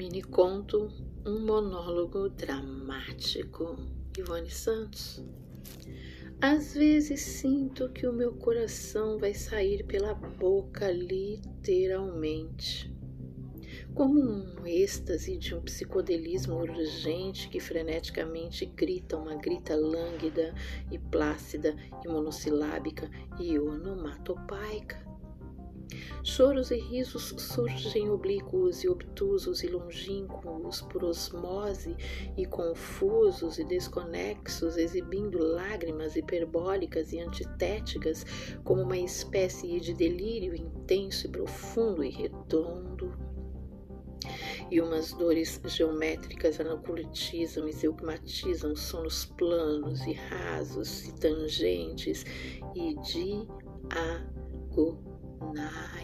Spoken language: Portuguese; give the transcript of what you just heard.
Mini conto Um monólogo dramático. Ivone Santos. Às vezes sinto que o meu coração vai sair pela boca, literalmente. Como um êxtase de um psicodelismo urgente que freneticamente grita uma grita lânguida e plácida e monossilábica e onomatopaica Choros e risos surgem oblíquos e obtusos e longínquos por osmose e confusos e desconexos, exibindo lágrimas hiperbólicas e antitéticas como uma espécie de delírio intenso e profundo e redondo e umas dores geométricas anaculetizam e zeugmatizam sonos planos e rasos e tangentes e diagonais. night.